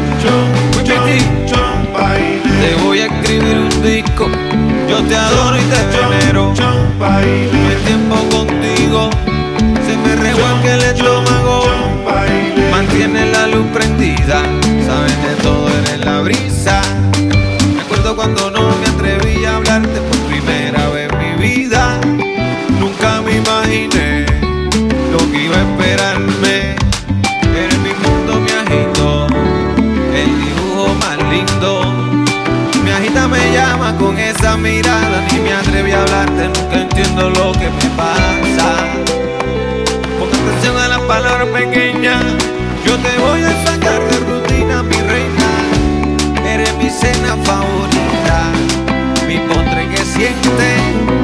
noche. Te voy a escribir un disco. Yo te adoro y te venero. El tiempo contigo se me revuelve el estómago. Mantiene la luz prendida. Sabes de todo, eres la brisa. Me acuerdo cuando no me con esa mirada, ni me atreví a hablarte, nunca entiendo lo que me pasa. Pon atención a las palabras pequeñas, yo te voy a sacar de rutina, mi reina. Eres mi cena favorita, mi postre que siente,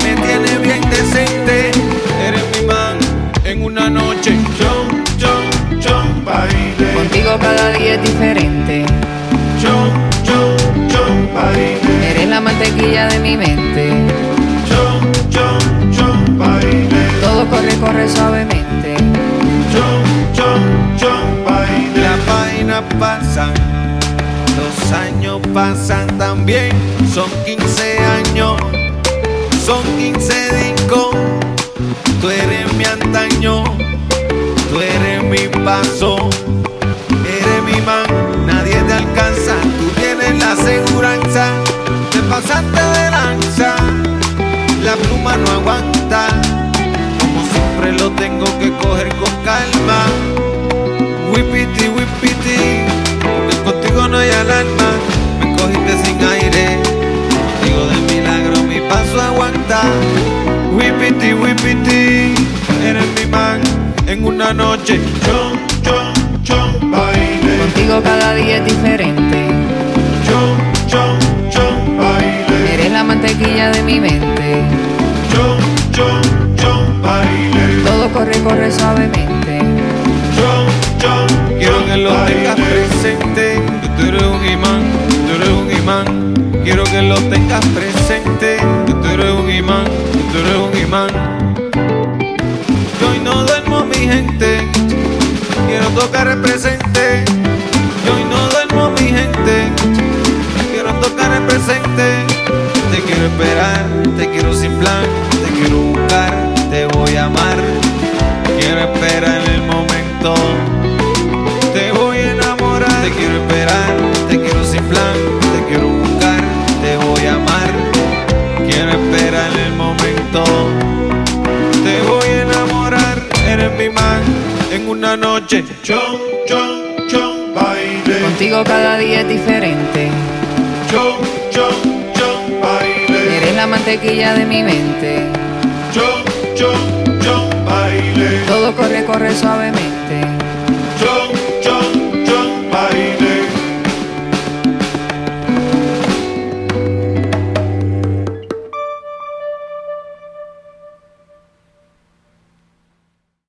me tiene bien decente. Eres mi man en una noche. Chon, chon, chon, baile. Contigo cada día es diferente. Chon, mantequilla de mi mente. Chon, chon, chon, baile. Todo corre, corre suavemente. Chon, chon, chon, baile. Las vainas pasan, los años pasan también. Son 15 años, son 15 discos. Tú eres mi antaño, tú eres mi paso, lanza, la pluma no aguanta. Como siempre lo tengo que coger con calma. Whipity, whipity, porque contigo no hay alarma. Me cogiste sin aire, contigo de milagro mi paso aguanta. Whipity, whipity, eres mi man en una noche. Chon, chon, chon, baile. Contigo cada día es diferente. Chon, chon, mantequilla de mi mente. Chon, chon, chon, baile. Todo corre, corre suavemente. Chon, chon, Quiero que lo tengas presente, que tú eres un imán, tú eres un imán. Quiero que lo tengas presente, que tú eres un imán, tú eres un imán. Yo hoy no duermo mi gente, quiero tocar el presente. Te quiero buscar, te voy a amar. Quiero esperar en el momento. Te voy a enamorar, te quiero esperar, te quiero sin plan, te quiero buscar, te voy a amar. Quiero esperar en el momento. Te voy a enamorar, eres mi man en una noche. chon, chon, chon, baile. Contigo cada día es diferente. Chon, chon, chon, baile. Eres la mantequilla de mi mente. Todo corre, corre suavemente.